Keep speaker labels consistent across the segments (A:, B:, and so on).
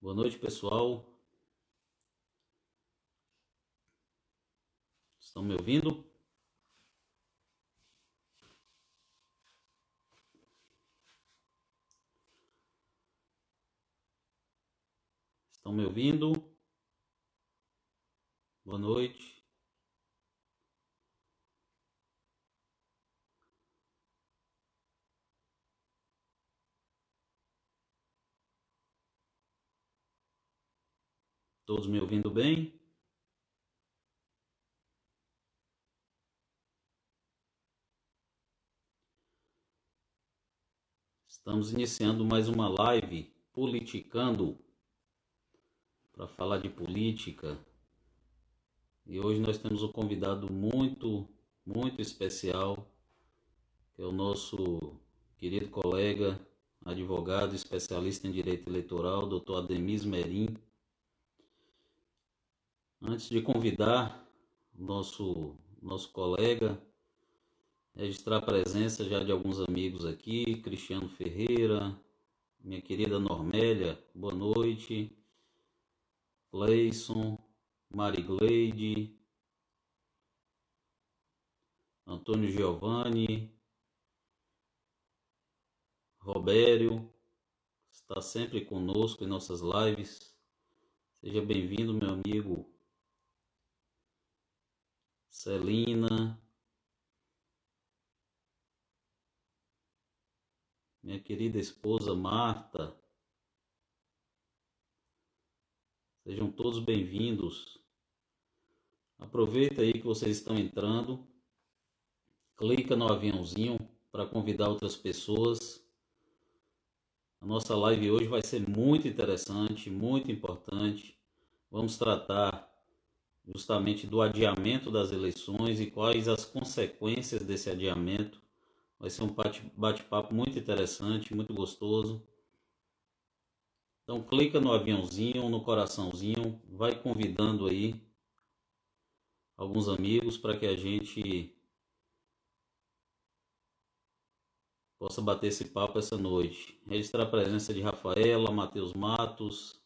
A: Boa noite, pessoal. Estão me ouvindo? Estão me ouvindo? Boa noite. Todos me ouvindo bem? Estamos iniciando mais uma live politicando para falar de política. E hoje nós temos um convidado muito, muito especial, que é o nosso querido colega, advogado, especialista em direito eleitoral, Dr. Ademis Merim. Antes de convidar nosso, nosso colega, registrar a presença já de alguns amigos aqui, Cristiano Ferreira, minha querida Normélia, boa noite. Cleison, Marigleide, Antônio Giovanni, Robério, está sempre conosco em nossas lives. Seja bem-vindo, meu amigo Celina, minha querida esposa Marta. Sejam todos bem-vindos. Aproveita aí que vocês estão entrando. Clica no aviãozinho para convidar outras pessoas. A nossa live hoje vai ser muito interessante, muito importante. Vamos tratar justamente do adiamento das eleições e quais as consequências desse adiamento. Vai ser um bate-papo muito interessante, muito gostoso. Então clica no aviãozinho, no coraçãozinho, vai convidando aí alguns amigos para que a gente possa bater esse papo essa noite. Registrar a presença de Rafaela, Matheus Matos,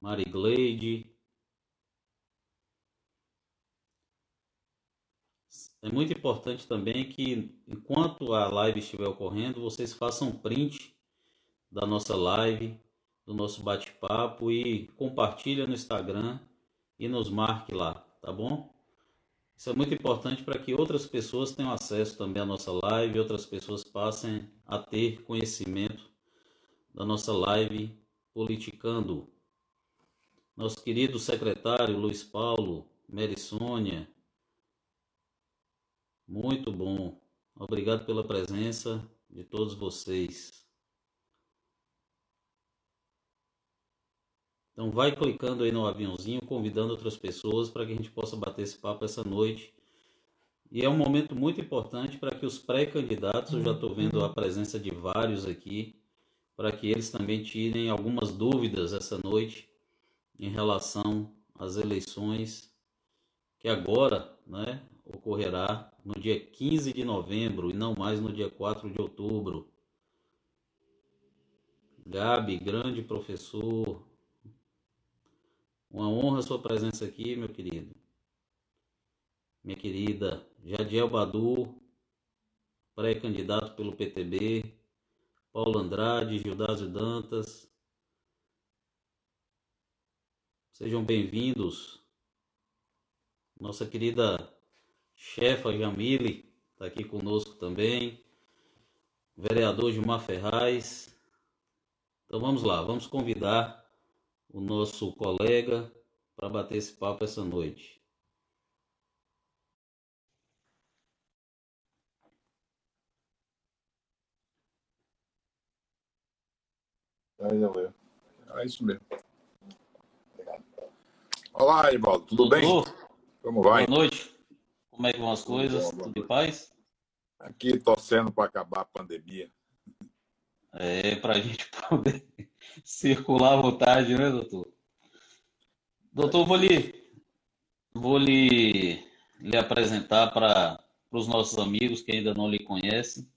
A: Mari Gleide. É muito importante também que, enquanto a live estiver ocorrendo, vocês façam print da nossa live, do nosso bate-papo e compartilha no Instagram e nos marque lá, tá bom? Isso é muito importante para que outras pessoas tenham acesso também à nossa live, outras pessoas passem a ter conhecimento da nossa live Politicando. Nosso querido secretário Luiz Paulo, Mary Sônia, muito bom. Obrigado pela presença de todos vocês. Então vai clicando aí no aviãozinho, convidando outras pessoas para que a gente possa bater esse papo essa noite. E é um momento muito importante para que os pré-candidatos, eu já estou vendo a presença de vários aqui, para que eles também tirem algumas dúvidas essa noite em relação às eleições que agora né, ocorrerá no dia 15 de novembro e não mais no dia 4 de outubro. Gabi, grande professor, uma honra a sua presença aqui, meu querido. Minha querida Jadiel Badu, pré-candidato pelo PTB, Paulo Andrade, Gildásio Dantas. Sejam bem-vindos. Nossa querida chefa Jamile está aqui conosco também. Vereador Gilmar Ferraz. Então vamos lá, vamos convidar o nosso colega para bater esse papo essa noite.
B: Aí, É isso mesmo. Olá, Ivaldo, tudo Doutor, bem?
A: Como vai? Boa noite. Como é que vão as coisas? Tudo em paz?
B: Aqui torcendo para acabar a pandemia.
A: É, para a gente poder circular à vontade, né, doutor? Doutor, vou lhe, vou lhe, lhe apresentar para os nossos amigos que ainda não lhe conhecem.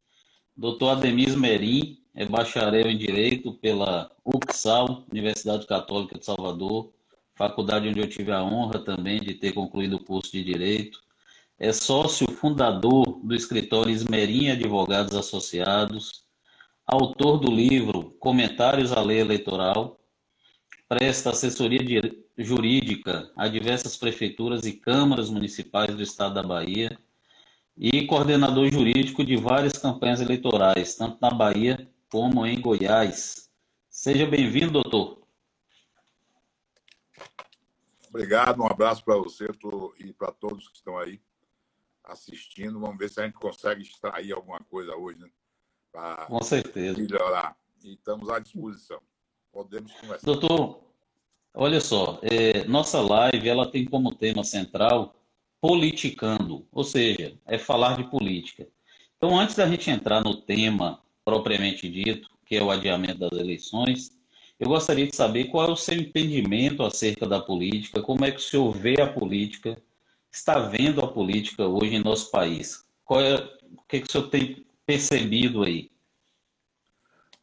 A: Doutor Ademis Merim é bacharel em Direito pela UXAL, Universidade Católica de Salvador, faculdade onde eu tive a honra também de ter concluído o curso de Direito. É sócio fundador do escritório Esmerim Advogados Associados, autor do livro Comentários à Lei Eleitoral, presta assessoria jurídica a diversas prefeituras e câmaras municipais do estado da Bahia e coordenador jurídico de várias campanhas eleitorais, tanto na Bahia como em Goiás. Seja bem-vindo, doutor.
B: Obrigado, um abraço para você e para todos que estão aí assistindo. Vamos ver se a gente consegue extrair alguma coisa hoje, né?
A: Pra Com certeza.
B: Melhorar. E estamos à disposição. Podemos conversar.
A: Doutor, olha só, é, nossa live ela tem como tema central politicando, ou seja, é falar de política. Então, antes da gente entrar no tema propriamente dito, que é o adiamento das eleições, eu gostaria de saber qual é o seu entendimento acerca da política, como é que o senhor vê a política, está vendo a política hoje em nosso país. Qual é, o que, que o senhor tem percebido aí?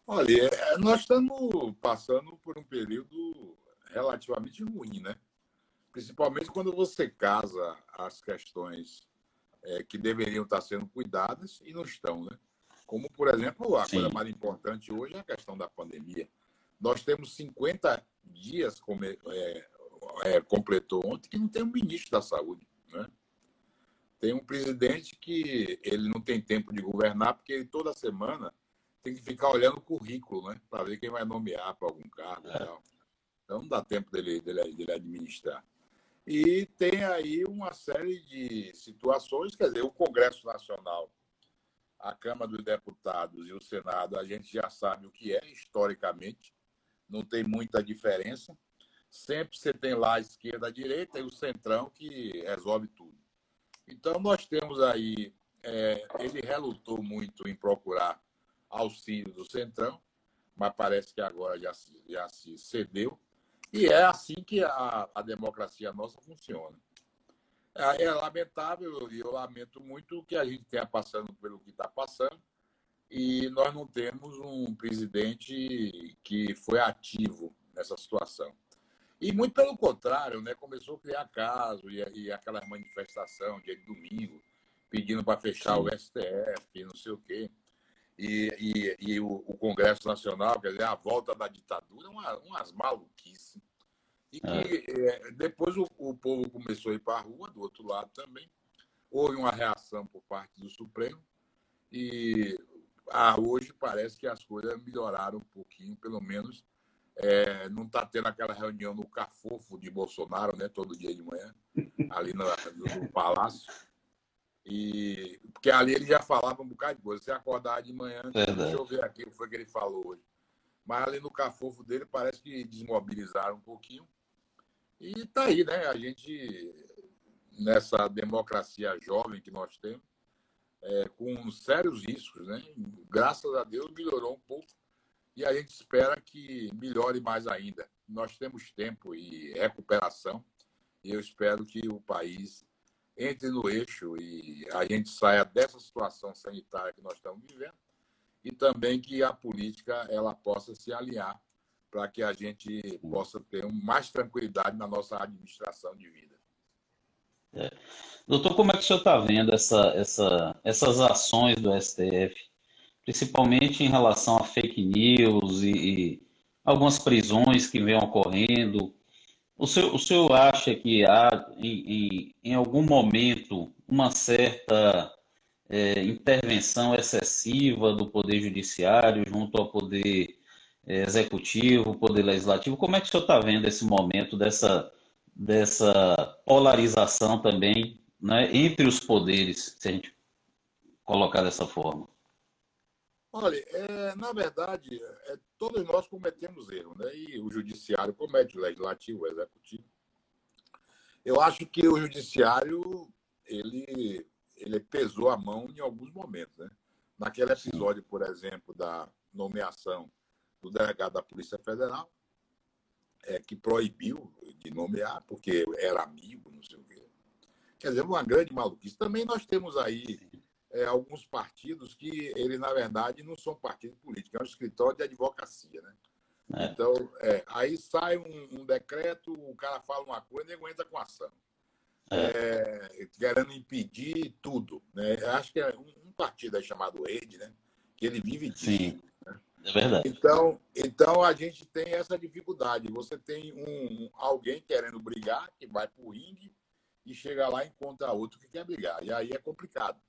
B: Olha, é, nós estamos passando por um período relativamente ruim, né? Principalmente quando você casa as questões é, que deveriam estar sendo cuidadas e não estão, né? Como, por exemplo, a Sim. coisa mais importante hoje é a questão da pandemia. Nós temos 50 dias, como é, é, completou ontem, que não tem um ministro da saúde. Tem um presidente que ele não tem tempo de governar, porque ele toda semana tem que ficar olhando o currículo, né? Para ver quem vai nomear para algum cargo e é. tal. Então não dá tempo dele, dele, dele administrar. E tem aí uma série de situações, quer dizer, o Congresso Nacional, a Câmara dos Deputados e o Senado, a gente já sabe o que é historicamente não tem muita diferença. Sempre você tem lá a esquerda, a direita e o centrão que resolve tudo. Então, nós temos aí, é, ele relutou muito em procurar auxílio do centrão, mas parece que agora já se, já se cedeu. E é assim que a, a democracia nossa funciona. É, é lamentável e eu lamento muito que a gente tenha passando pelo que está passando, e nós não temos um presidente que foi ativo nessa situação. E muito pelo contrário, né, começou a criar caso e, e aquela manifestação dia de domingo, pedindo para fechar Sim. o STF, não sei o quê. E, e, e o, o, Congresso Nacional, quer dizer, a volta da ditadura, uma, umas maluquices. E que é. É, depois o, o povo começou a ir para a rua, do outro lado também. Houve uma reação por parte do Supremo. E ah, hoje parece que as coisas melhoraram um pouquinho, pelo menos é, não está tendo aquela reunião no cafofo de Bolsonaro, né, todo dia de manhã, ali no, no, palácio. E, porque ali ele já falava um bocado de coisa. Você acordar de manhã, Verdade. deixa eu ver aqui o que foi que ele falou hoje. Mas ali no cafofo dele parece que desmobilizaram um pouquinho. E está aí, né? A gente, nessa democracia jovem que nós temos, é, com sérios riscos, né? Graças a Deus melhorou um pouco e a gente espera que melhore mais ainda. Nós temos tempo e recuperação e eu espero que o país entre no eixo e a gente saia dessa situação sanitária que nós estamos vivendo e também que a política ela possa se alinhar para que a gente possa ter mais tranquilidade na nossa administração de vida.
A: É. Doutor, como é que o senhor está vendo essa, essa, essas ações do STF, principalmente em relação a fake news e, e algumas prisões que vêm ocorrendo? O senhor, o senhor acha que há, em, em, em algum momento, uma certa é, intervenção excessiva do Poder Judiciário junto ao Poder é, Executivo, Poder Legislativo? Como é que o senhor está vendo esse momento dessa dessa polarização também né, entre os poderes, se a gente colocar dessa forma?
B: Olha, é, na verdade, é, todos nós cometemos erro, né? E o judiciário comete, o legislativo, o executivo. Eu acho que o judiciário ele ele pesou a mão em alguns momentos. Né? Naquele episódio, por exemplo, da nomeação do delegado da Polícia Federal, é, que proibiu de nomear, porque era amigo, não sei o quê. Quer dizer, uma grande maluquice. Também nós temos aí é, alguns partidos que, ele, na verdade, não são partidos políticos, é um escritório de advocacia, né? É. Então, é, aí sai um, um, decreto, o cara fala uma coisa e ele entra com ação. É. é. querendo impedir tudo. Né? Acho que é um, um partido aí chamado Rede, né? que ele vive disso.
A: Sim. É verdade.
B: Então, então a gente tem essa dificuldade. Você tem um, alguém querendo brigar, que vai para o ringue e chega lá e encontra outro que quer brigar. E aí é complicado.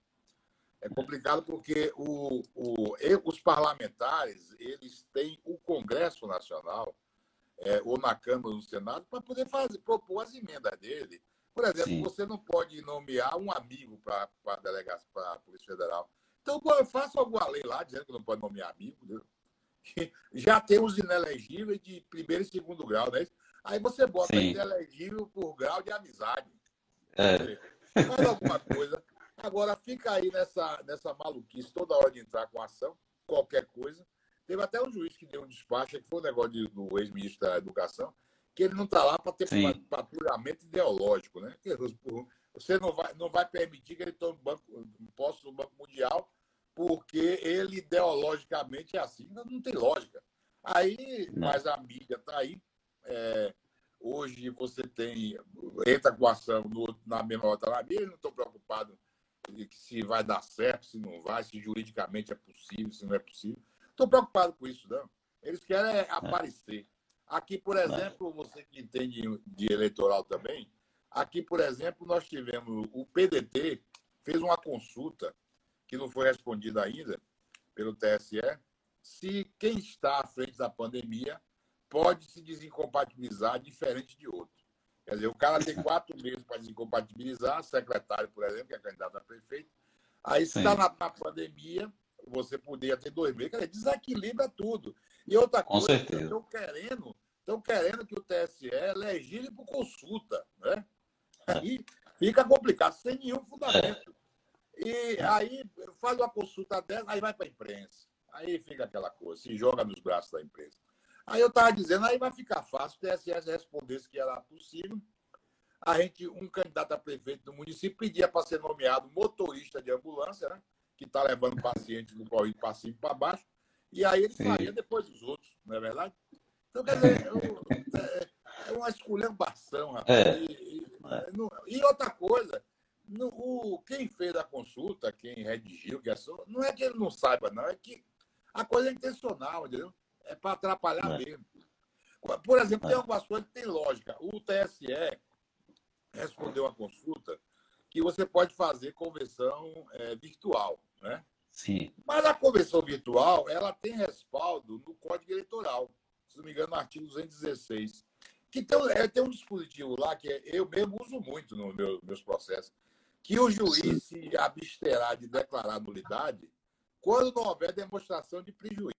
B: É complicado porque o, o, os parlamentares eles têm o Congresso Nacional, é, ou na Câmara ou no Senado, para poder fazer, propor as emendas dele. Por exemplo, Sim. você não pode nomear um amigo para a delegacia, para a Polícia Federal. Então, faça alguma lei lá dizendo que não pode nomear amigo. Entendeu? já tem os inelegíveis de primeiro e segundo grau, né? Aí você bota Sim. inelegível por grau de amizade. É. Faz alguma coisa. Agora fica aí nessa, nessa maluquice toda hora de entrar com ação, qualquer coisa. Teve até um juiz que deu um despacho, que foi um negócio de, do ex-ministro da Educação, que ele não está lá para ter patrulhamento ideológico, né? Você não vai, não vai permitir que ele tome banco, posse do Banco Mundial porque ele ideologicamente é assim. Não tem lógica. Aí, não. mas a mídia está aí. É, hoje você tem, entra com ação no, na mesma hora na mídia, não estou preocupado se vai dar certo, se não vai, se juridicamente é possível, se não é possível. Estou preocupado com isso, não. Eles querem é. aparecer. Aqui, por exemplo, você que entende de eleitoral também, aqui, por exemplo, nós tivemos o PDT fez uma consulta que não foi respondida ainda pelo TSE, se quem está à frente da pandemia pode se desincompatibilizar diferente de outro. Quer dizer, o cara tem quatro meses para desincompatibilizar, secretário, por exemplo, que é candidato a prefeito. Aí, se está na, na, pandemia, você poderia ter dois meses. Quer dizer, desequilibra tudo. E outra
A: Com
B: coisa,
A: estão
B: querendo, estão querendo que o TSE legile por consulta. Né? Aí fica complicado, sem nenhum fundamento. E aí faz uma consulta dessa, aí vai para a imprensa. Aí fica aquela coisa, se joga nos braços da imprensa. Aí eu estava dizendo, aí vai ficar fácil o TSS respondesse que era possível. A gente, um candidato a prefeito do município pedia para ser nomeado motorista de ambulância, né? Que está levando paciente do corrido para cima e para baixo. E aí ele faria depois dos outros, não é verdade? Então, quer dizer, é, é uma esculhambação, rapaz. É. E, e, e outra coisa, no, o, quem fez a consulta, quem redigiu, que é só, não é que ele não saiba, não, é que a coisa é intencional, entendeu? É para atrapalhar é. mesmo. Por exemplo, tem é. algumas coisas que tem lógica. O TSE respondeu a consulta que você pode fazer convenção é, virtual, né?
A: Sim.
B: Mas a convenção virtual, ela tem respaldo no Código Eleitoral, se não me engano, no artigo 216, que tem, é, tem um dispositivo lá que é, eu mesmo uso muito nos meu, meus processos, que o juiz se absterá de declarar nulidade quando não houver demonstração de prejuízo.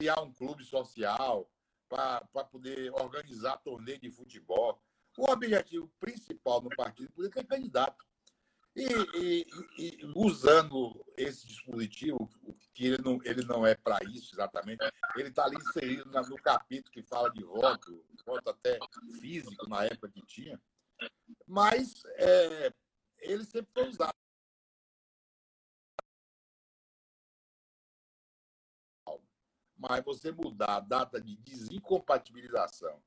B: Criar um clube social para poder organizar torneio de futebol. O objetivo principal no partido político é candidato. E, e, e, usando esse dispositivo, que ele não, ele não é para isso exatamente, ele está ali inserido no capítulo que fala de voto, voto até físico na época que tinha, mas é, ele sempre foi usado. Mas você mudar a data de desincompatibilização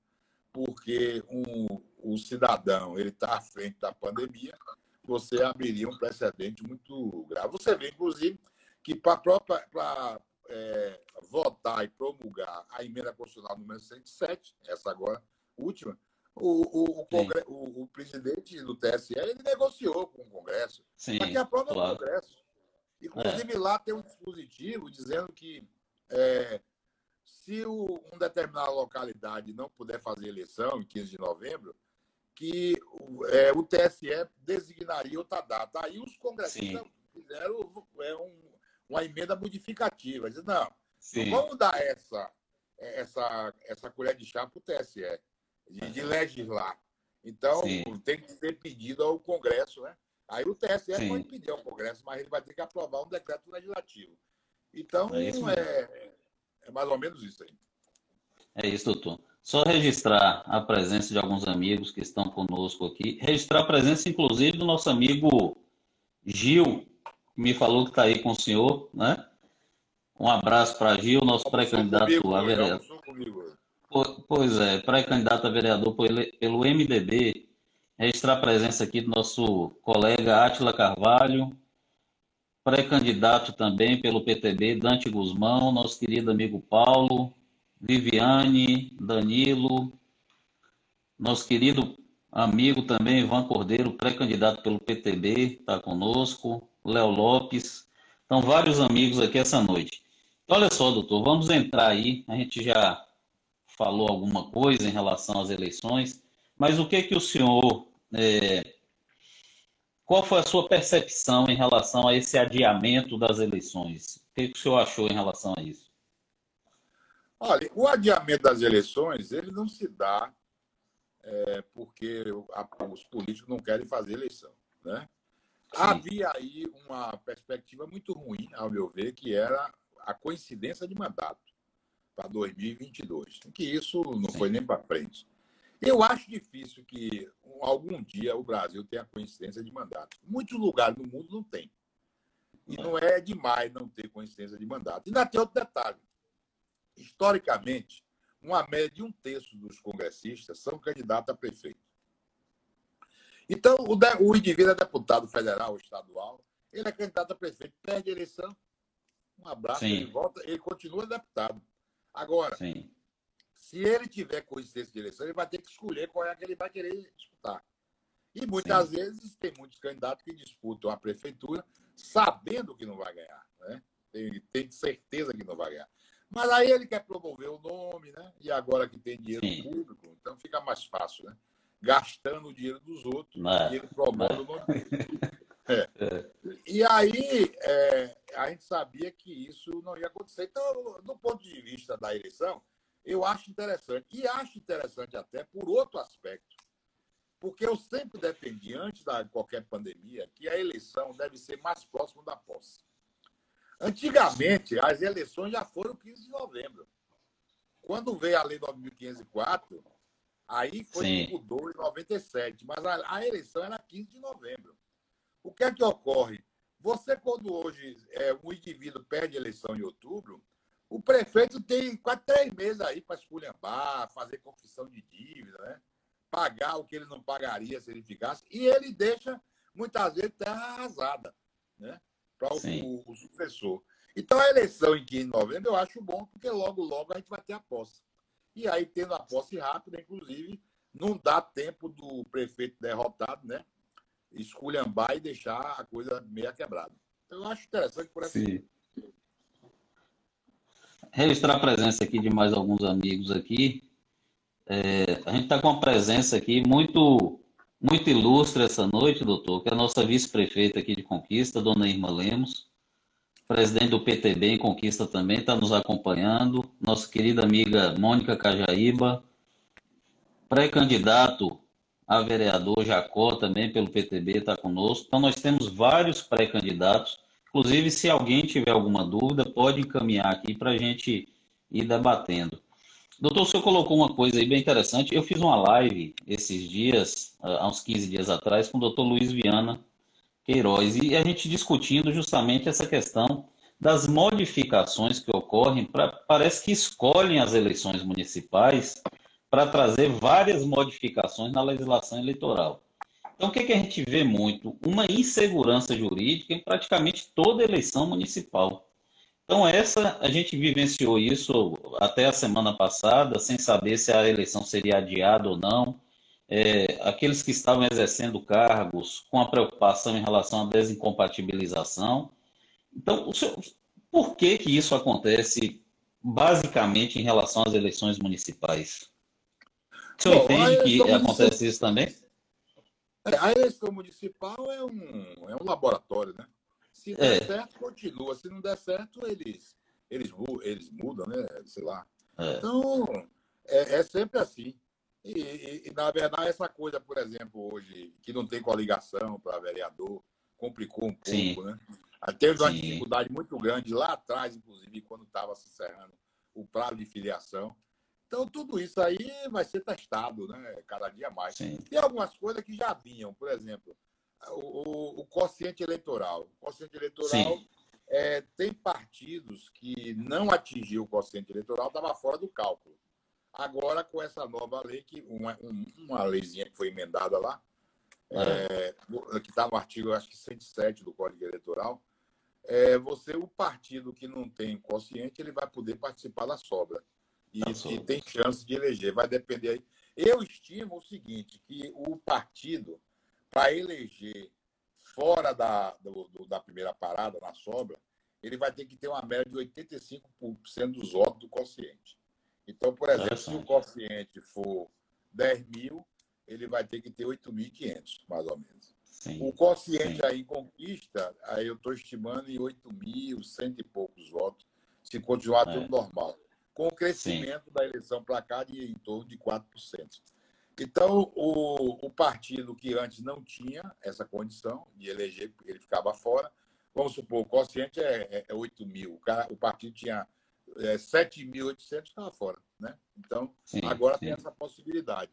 B: porque um, o cidadão ele está à frente da pandemia, você abriria um precedente muito grave. Você vê, inclusive, que para é, votar e promulgar a emenda constitucional número 107, essa agora última, o, o, o, o, o presidente do TSE ele negociou com o Congresso para que aprove claro. o Congresso. Inclusive, é. lá tem um dispositivo dizendo que é, se o, uma determinada localidade não puder fazer eleição em 15 de novembro, que é, o TSE designaria outra data. Aí os congressistas Sim. fizeram é, um, uma emenda modificativa. Diz, não, não vamos dar essa, essa, essa colher de chá para o TSE, de, de, legislar. Então, Sim. tem que ser pedido ao Congresso, né? Aí o TSE Sim. pode pedir ao Congresso, mas ele vai ter que aprovar um decreto legislativo. Então, é, é, é mais ou menos isso aí.
A: É isso, doutor. Só registrar a presença de alguns amigos que estão conosco aqui. Registrar a presença, inclusive, do nosso amigo Gil, que me falou que está aí com o senhor, né? Um abraço para Gil, nosso pré-candidato a vereador. Pois é, pré-candidato a vereador pelo MDB. Registrar a presença aqui do nosso colega Átila Carvalho, pré-candidato também pelo PTB, Dante Guzmão, nosso querido amigo Paulo, Viviane, Danilo, nosso querido amigo também, Ivan Cordeiro, pré-candidato pelo PTB, está conosco, Léo Lopes. Então, vários amigos aqui essa noite. Olha só, doutor, vamos entrar aí. A gente já falou alguma coisa em relação às eleições, mas o que que o senhor. É, qual foi a sua percepção em relação a esse adiamento das eleições? O que, que o senhor achou em relação a isso?
B: Olha, o adiamento das eleições, ele não se dá é, porque os políticos não querem fazer eleição, né? Havia aí uma perspectiva muito ruim, ao meu ver, que era a coincidência de mandato para 2022, que isso não Sim. foi nem para frente. Eu acho difícil que algum dia o Brasil tenha coincidência de mandato. Muitos lugares no mundo não tem. E não é demais não ter coincidência de mandato. E ainda tem outro detalhe historicamente, uma média de um terço dos congressistas são candidatos a prefeito. Então, o, de, o indivíduo é deputado federal ou estadual, ele é candidato a prefeito, perde a eleição, um abraço, Sim. ele volta, ele continua deputado. Agora, Sim. Se ele tiver consciência de eleição, ele vai ter que escolher qual é que ele vai querer disputar. E muitas Sim. vezes tem muitos candidatos que disputam a prefeitura sabendo que não vai ganhar. Né? Tem, tem certeza que não vai ganhar. Mas aí ele quer promover o nome, né? E agora que tem dinheiro Sim. público, então fica mais fácil, né? Gastando o dinheiro dos outros, e ele promove o nome dele. É. É. E aí é, a gente sabia que isso não ia acontecer. Então, do ponto de vista da eleição, eu acho interessante. E acho interessante até por outro aspecto. Porque eu sempre defendi, antes de qualquer pandemia, que a eleição deve ser mais próxima da posse. Antigamente, as eleições já foram 15 de novembro. Quando veio a Lei 9.504, aí foi Sim. que mudou em 97, mas a, a, eleição era 15 de novembro. O que é que ocorre? Você, quando hoje é, um indivíduo perde a eleição em outubro, o prefeito tem quase três meses aí para esculhambar, fazer confissão de dívida, né? pagar o que ele não pagaria se ele ficasse, e ele deixa, muitas vezes, terra arrasada. Né? para o, o, sucessor. Então, a eleição em 15 de novembro eu acho bom, porque logo, logo a gente vai ter a posse. E aí, tendo a posse rápida, inclusive, não dá tempo do prefeito derrotado, né? Esculhambar e deixar a coisa meia quebrada. Então, eu acho interessante por essa. Sim.
A: Registrar a presença aqui de mais alguns amigos aqui. É, a gente está com uma presença aqui muito muito ilustre essa noite, doutor, que é a nossa vice-prefeita aqui de Conquista, dona Irma Lemos, presidente do PTB em Conquista também, está nos acompanhando, nossa querida amiga Mônica Cajaíba, pré-candidato a vereador Jacó também pelo PTB está conosco. Então nós temos vários pré-candidatos. Inclusive, se alguém tiver alguma dúvida, pode encaminhar aqui para a gente ir debatendo. Doutor, o senhor colocou uma coisa aí bem interessante. Eu fiz uma live esses dias, há uns 15 dias atrás, com o doutor Luiz Viana Queiroz, e a gente discutindo justamente essa questão das modificações que ocorrem, pra, parece que escolhem as eleições municipais para trazer várias modificações na legislação eleitoral. Então, o que, é que a gente vê muito? Uma insegurança jurídica em praticamente toda eleição municipal. Então, essa, a gente vivenciou isso até a semana passada, sem saber se a eleição seria adiada ou não. É, aqueles que estavam exercendo cargos com a preocupação em relação à desincompatibilização. Então, por que, que isso acontece basicamente em relação às eleições municipais? O senhor Bom, entende que acontece isso também?
B: É, a eleição municipal é um, é um laboratório, né? Se der é. certo, continua. Se não der certo, eles, eles, eles mudam, né? Sei lá. É. Então, é, é, sempre assim. E, e, e, na verdade, essa coisa, por exemplo, hoje, que não tem coligação para vereador, complicou um pouco, Sim. né? Teve uma Sim. dificuldade muito grande lá atrás, inclusive, quando estava se encerrando o prazo de filiação. Então, tudo isso aí vai ser testado, né? Cada dia mais. Sim. Tem algumas coisas que já vinham, por exemplo, o, o, o quociente eleitoral. O quociente eleitoral é, tem partidos que não atingiu o quociente eleitoral, estava fora do cálculo. Agora, com essa nova lei, que uma, uma leizinha que foi emendada lá, é. É, que está no artigo, acho que 107 do Código Eleitoral, é, você, o partido que não tem quociente, ele vai poder participar da sobra. E, e tem chance de eleger. Vai depender aí. Eu estimo o seguinte, que o partido, para eleger fora da, do, da primeira parada, na sobra, ele vai ter que ter uma média de 85% dos votos do quociente. Então, por exemplo, se o quociente for 10 mil, ele vai ter que ter 8.500, mais ou menos. Sim, o quociente sim. aí em conquista, aí eu estou estimando em 8 mil, cento e poucos votos, se continuar é. tudo normal. Com o crescimento sim. da eleição para cá de em torno de 4%. Então, o, o partido que antes não tinha essa condição de eleger, ele ficava fora. Vamos supor, o quociente é, é, é 8 mil, o, cara, o partido tinha é, 7.800, estava fora. Né? Então, agora tem essa possibilidade.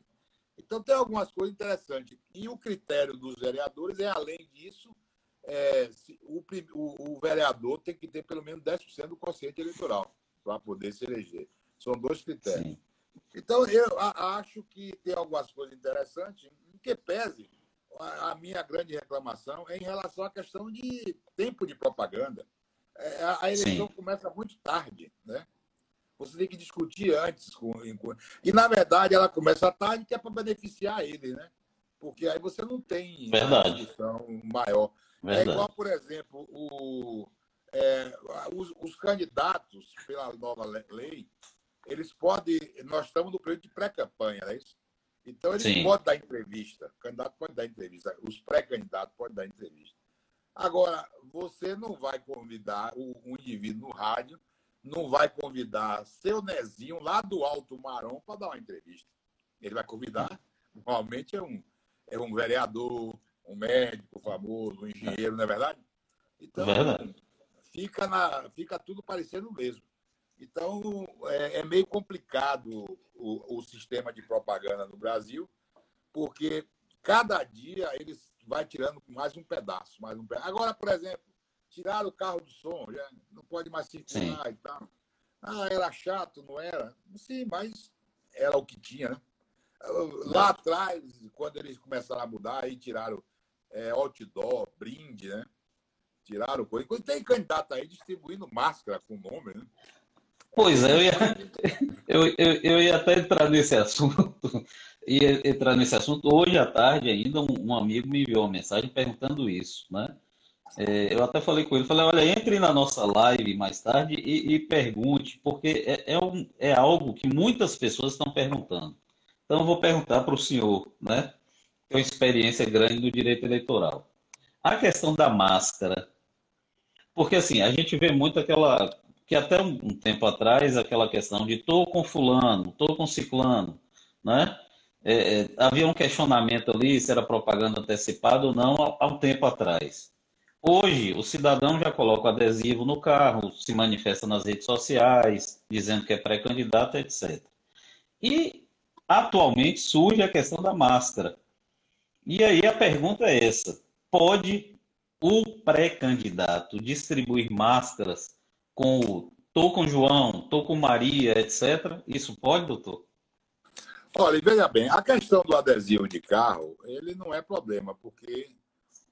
B: Então, tem algumas coisas interessantes. E o critério dos vereadores é, além disso, é, o, o, o, vereador tem que ter pelo menos 10% do consciente eleitoral para poder se eleger. São dois critérios. Sim. Então, eu acho que tem algumas coisas interessantes, em que pese a minha grande reclamação é em relação à questão de tempo de propaganda. É, a eleição Sim. começa muito tarde, né? Você tem que discutir antes. Com. E, na verdade, ela começa tarde que é para beneficiar ele, né? Porque aí você não tem
A: verdade.
B: uma discussão maior. É verdade. É igual, por exemplo, o, é, os, os, candidatos, pela nova lei, eles podem. Nós estamos no período de pré-campanha, não é isso? Então, eles Sim. podem dar entrevista. O candidato pode dar entrevista. Os pré-candidatos podem dar entrevista. Agora, você não vai convidar um indivíduo no rádio não vai convidar seu Nezinho lá do Alto Marão para dar uma entrevista. Ele vai convidar, normalmente é um, é um vereador, um médico famoso, um engenheiro, não é verdade? Então, verdade. Fica, na, fica tudo parecendo mesmo. Então, é, é meio complicado o, o, sistema de propaganda no Brasil, porque cada dia eles vai tirando mais um pedaço, mais um pedaço. Agora, por exemplo, tiraram o carro do som, já não pode mais circular Sim. e tal. Ah, era chato, não era? Sim, mas era o que tinha, né? Lá atrás, quando eles começaram a mudar, aí tiraram é, outdoor, brinde, né? Tiraram coisa. Tem candidato aí distribuindo máscara com nome, né?
A: Pois é, eu ia, eu, eu, eu ia até entrar nesse assunto. Ia entrar nesse assunto. Hoje à tarde ainda, um, um amigo me enviou uma mensagem perguntando isso, né? É, eu até falei com ele, falei, olha, entre na nossa live mais tarde e, e pergunte, porque é, é, um, é, algo que muitas pessoas estão perguntando. Então, eu vou perguntar para o senhor, né? Tem uma experiência grande no direito eleitoral. A questão da máscara. Porque, assim, a gente vê muito aquela. Que até um, tempo atrás, aquela questão de tô com fulano, tô com ciclano, né? É, é, havia um questionamento ali se era propaganda antecipada ou não há um tempo atrás. Hoje, o cidadão já coloca o adesivo no carro, se manifesta nas redes sociais, dizendo que é pré-candidato, etc. E, atualmente, surge a questão da máscara. E aí a pergunta é essa: pode o pré-candidato distribuir máscaras com o tô com João, tô com Maria, etc? Isso pode, doutor?
B: Olha, veja bem, a questão do adesivo de carro, ele não é problema, porque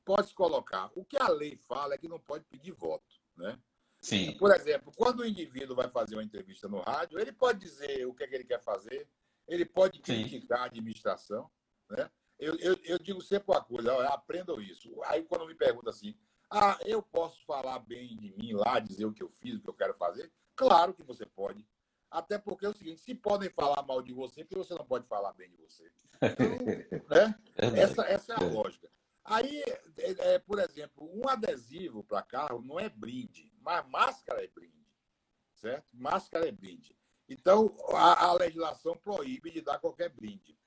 B: pode colocar. O que a lei fala é que não pode pedir voto, né?
A: Sim.
B: Por exemplo, quando o indivíduo vai fazer uma entrevista no rádio, ele pode dizer o que, é que ele quer fazer, ele pode criticar Sim. a administração, né? Eu, eu, eu, digo sempre uma coisa, aprendam isso. Aí quando me perguntam assim, ah, eu posso falar bem de mim lá, dizer o que eu fiz, o que eu quero fazer? Claro que você pode. Até porque é o seguinte, se podem falar mal de você, que você não pode falar bem de você. Então, né? essa, essa é a lógica. Aí, é, é, por exemplo, um adesivo para carro não é brinde, mas máscara é brinde, certo? Máscara é brinde. Então, a, a legislação proíbe de dar qualquer brinde.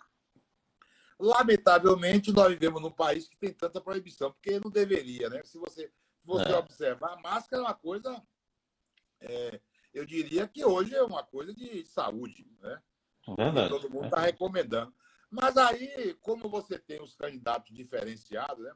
B: Lamentavelmente, nós vivemos num país que tem tanta proibição, porque não deveria, né? Se você, você é. observar, a máscara é uma coisa, é, eu diria que hoje é uma coisa de saúde, né?
A: Verdade.
B: todo mundo está recomendando. Mas aí, como você tem os candidatos diferenciados, né?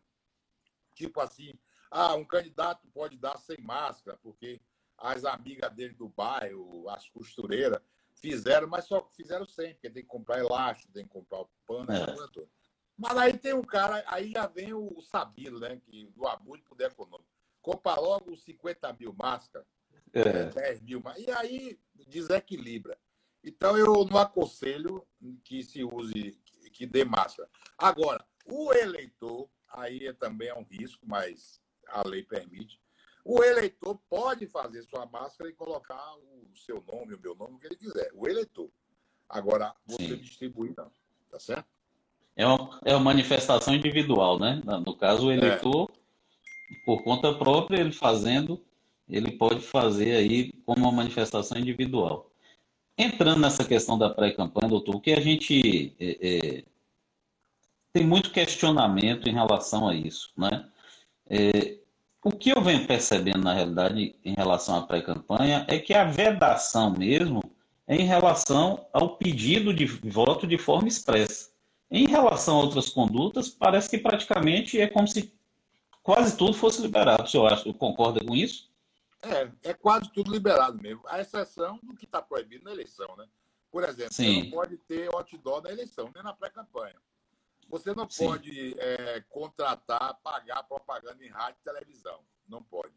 B: Tipo assim, ah, um candidato pode dar sem máscara, porque as amigas dele do bairro, as costureiras, fizeram, mas só fizeram sem, porque tem que comprar elástico, tem que comprar o pano, é. coisa toda. Mas aí tem um cara, aí já vem o Sabino, né? Que, do abuso de poder econômico. Compra logo 50 mil máscaras, é. 10 mil, e aí desequilibra. Então eu não aconselho que se use, que dê máscara. Agora, o eleitor, aí também é um risco, mas a lei permite. O eleitor pode fazer sua máscara e colocar o seu nome, o meu nome, o que ele quiser. O eleitor. Agora, você Sim. distribuir, não. Tá certo?
A: É uma, é uma manifestação individual, né? No caso, o eleitor, é. por conta própria, ele fazendo, ele pode fazer aí como uma manifestação individual. Entrando nessa questão da pré-campanha, doutor, o que a gente é, é, tem muito questionamento em relação a isso, né? É, o que eu venho percebendo, na realidade, em relação à pré-campanha, é que a vedação mesmo é em relação ao pedido de voto de forma expressa. Em relação a outras condutas, parece que praticamente é como se quase tudo fosse liberado. O senhor acha, concorda com isso?
B: É, é quase tudo liberado mesmo. A exceção do que está proibido na eleição, né? Por exemplo, Sim. você não pode ter outdoor na eleição, nem na pré-campanha. Você não Sim. pode é, contratar, pagar propaganda em rádio e televisão. Não pode.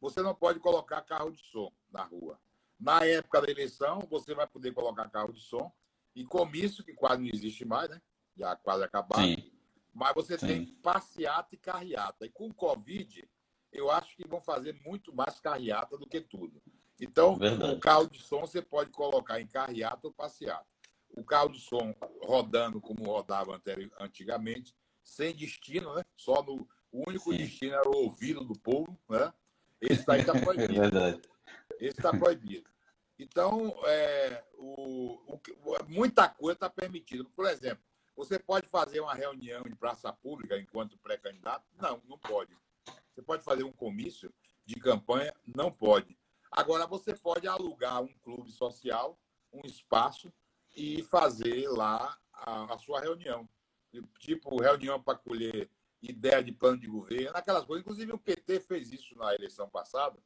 B: Você não pode colocar carro de som na rua. Na época da eleição, você vai poder colocar carro de som e comício, que quase não existe mais, né? Já quase acabado. Sim. Mas você Sim. tem passeata e carreata. E com o Covid, eu acho que vão fazer muito mais carreata do que tudo. Então, Verdade. o carro de som você pode colocar em carreata ou passeata o carro de som rodando como rodava antigamente, sem destino, né? Só no, o único Sim. destino era o ouvido do povo, né? Esse daí está proibido. É verdade. Esse está proibido. Então, é, o, o, muita coisa está permitida. Por exemplo, você pode fazer uma reunião em praça pública enquanto pré-candidato? Não, não pode. Você pode fazer um comício de campanha? Não pode. Agora, você pode alugar um clube social, um espaço, e fazer lá a, a sua reunião. Tipo, reunião para colher ideia de plano de governo, aquelas coisas. Inclusive, o PT fez isso na eleição passada.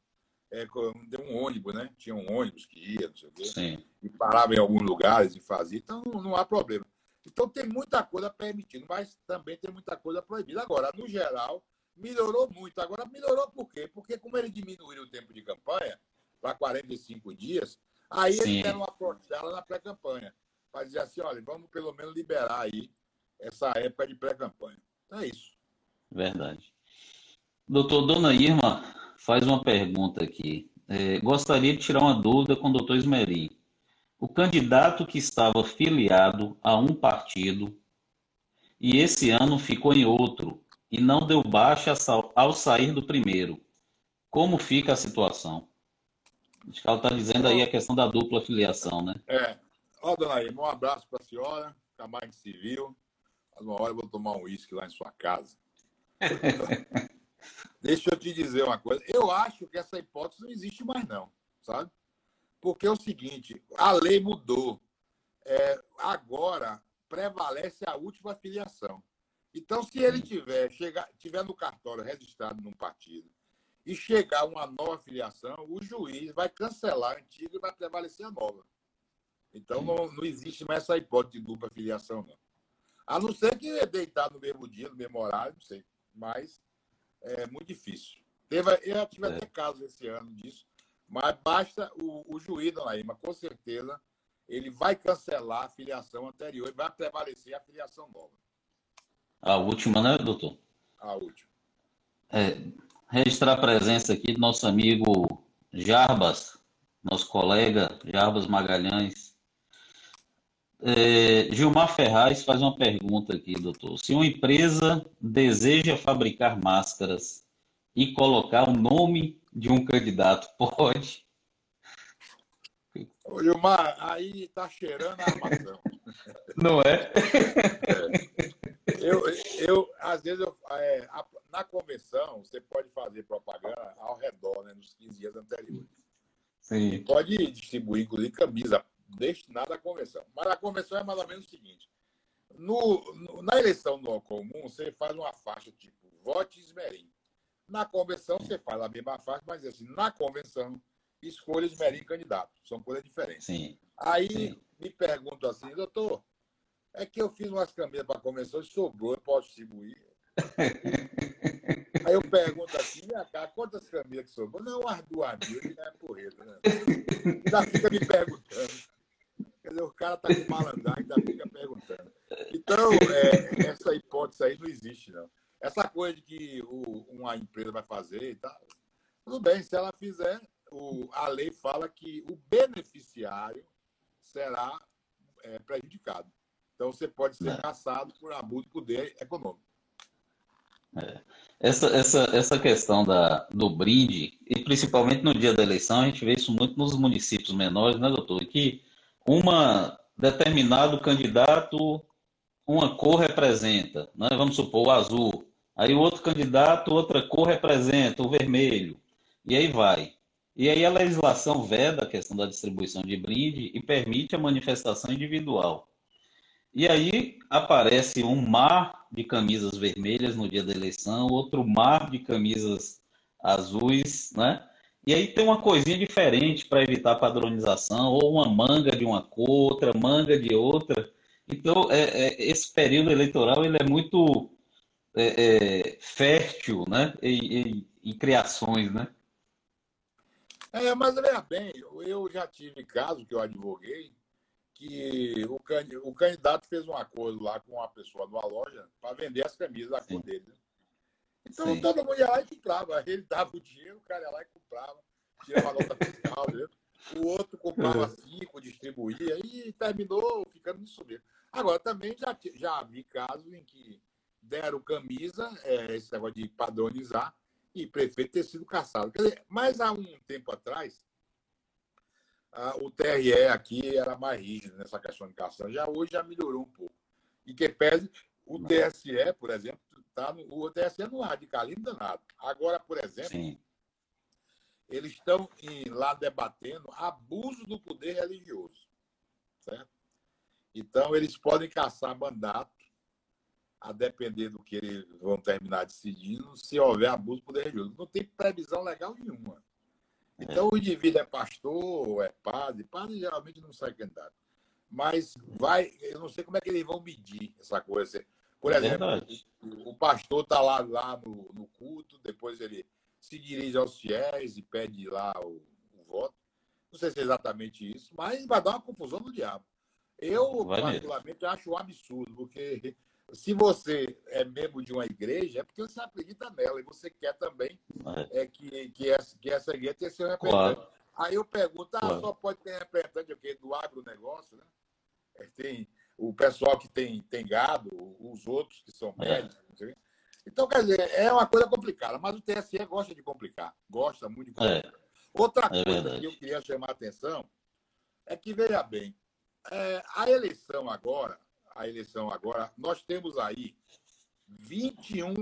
B: É, deu um ônibus, né? Tinha um ônibus que ia, não sei o quê. Sim. E parava em alguns lugares e fazia. Então, não, não há problema. Então, tem muita coisa permitida, mas também tem muita coisa proibida. Agora, no geral, melhorou muito. Agora, melhorou por quê? Porque, como ele diminuiu o tempo de campanha para 45 dias, Aí Sim. eles deram uma portela na pré-campanha, para dizer assim, olha, vamos pelo menos liberar aí essa época de pré-campanha. Então é isso.
A: Verdade. Doutor Dona Irma faz uma pergunta aqui. É, gostaria de tirar uma dúvida com o doutor Esmerim. O candidato que estava filiado a um partido e esse ano ficou em outro e não deu baixa ao sair do primeiro, como fica a situação? Acho que ela está dizendo aí a questão da dupla filiação, né?
B: É. Ó, dona Irma, um abraço para a senhora, mais civil. Uma hora eu vou tomar um uísque lá em sua casa. Deixa eu te dizer uma coisa. Eu acho que essa hipótese não existe mais, não, sabe? Porque é o seguinte, a lei mudou. É, agora prevalece a última filiação. Então, se ele tiver, chegar, tiver no cartório registrado num partido e chegar uma nova filiação, o juiz vai cancelar a antiga e vai prevalecer a nova. Então não, não existe mais essa hipótese de dupla filiação, não. A não ser que é deitado no mesmo dia, no mesmo horário, não sei. Mas é muito difícil. Teve, eu já tive é. até casos esse ano disso, mas basta o, o juiz, dona Irma, com certeza, ele vai cancelar a filiação anterior e vai prevalecer a filiação nova.
A: A última, né, doutor?
B: A última.
A: É, registrar a presença aqui do nosso amigo Jarbas, nosso colega Jarbas Magalhães. É, Gilmar Ferraz faz uma pergunta aqui, doutor. Se uma empresa deseja fabricar máscaras e colocar o nome de um candidato, pode?
B: Ô, Gilmar, aí tá cheirando a armação.
A: Não é?
B: é. Eu, eu, às vezes, eu, é, na convenção, você pode fazer propaganda ao redor, né, nos 15 dias anteriores. Sim. Pode distribuir, inclusive, camisa destinada à convenção. Mas a convenção é mais ou menos o seguinte: no, no, na eleição no comum, você faz uma faixa tipo vote esmerim. Na convenção, você faz a mesma faixa, mas assim, na convenção, escolha esmerim candidato. São coisas diferentes. Sim. Aí Sim. me pergunto assim, doutor, é que eu fiz umas camisas para a convenção e sobrou, eu posso distribuir? Aí eu pergunto assim, cá, quantas camisas que sobrou? Não, umas duas mil, não é porreta, né? Já fica me perguntando. Quer dizer, o cara tá com malandragem, ainda fica perguntando. Então, é, essa hipótese aí não existe, não. Essa coisa de que o, uma empresa vai fazer e tal, tudo bem, se ela fizer, o, a lei fala que o beneficiário será é, prejudicado. Então, você pode ser é. caçado por abuso de poder econômico.
A: É. Essa, essa, essa questão da, do brinde, e principalmente no dia da eleição, a gente vê isso muito nos municípios menores, né, doutor? Que uma determinado candidato, uma cor representa, né? vamos supor o azul. Aí o outro candidato, outra cor representa o vermelho. E aí vai. E aí a legislação veda a questão da distribuição de brinde e permite a manifestação individual. E aí aparece um mar de camisas vermelhas no dia da eleição, outro mar de camisas azuis, né? E aí tem uma coisinha diferente para evitar padronização, ou uma manga de uma cor, outra manga de outra. Então, é, é, esse período eleitoral ele é muito é, é fértil né? Em, em, em, criações, né?
B: É, mas veja bem, eu já tive caso que eu advoguei, que o, o candidato fez um acordo lá com uma pessoa numa loja para vender as camisas da cor dele. Né? Então Sim. todo mundo ia lá e comprava. Ele dava o dinheiro, o cara ia lá e comprava, tirava a nota fiscal, viu? o outro comprava é. cinco, distribuía e terminou ficando nisso mesmo. Agora, também já, já vi casos em que deram camisa, é, esse negócio de padronizar, e prefeito ter sido caçado. Quer dizer, mas há um tempo atrás, o TRE aqui era mais rígido nessa questão de caçada. Já hoje já melhorou um pouco. E que pese o TSE, por exemplo, tá no, o TSE no radicalismo danado. Agora, por exemplo, Sim. eles estão lá debatendo abuso do poder religioso. Certo? Então, eles podem caçar mandato, a depender do que eles vão terminar decidindo, se houver abuso do poder religioso. Não tem previsão legal nenhuma. Então, o indivíduo é pastor, é padre. Padre geralmente não sai candidato. Mas vai, eu não sei como é que eles vão medir essa coisa. Por é exemplo, o, o, pastor está lá, lá no, no, culto, depois ele se dirige aos fiéis e pede lá o, o, voto. Não sei se é exatamente isso, mas vai dar uma confusão do diabo. Eu, vai particularmente, mesmo. acho um absurdo, porque se você é membro de uma igreja, é porque você acredita nela e você quer também é. É, que, que, essa, que essa igreja tenha seu representante. Claro. Aí eu pergunto, ah, claro. só pode ter representante o quê? do agronegócio, né? É, tem o pessoal que tem, tem gado, os outros que são é. médicos. É. Então, quer dizer, é uma coisa complicada, mas o TSE gosta de complicar, gosta muito de complicar. É. Outra é coisa que eu queria chamar a atenção é que, veja bem, a eleição agora, a eleição agora, nós temos aí 21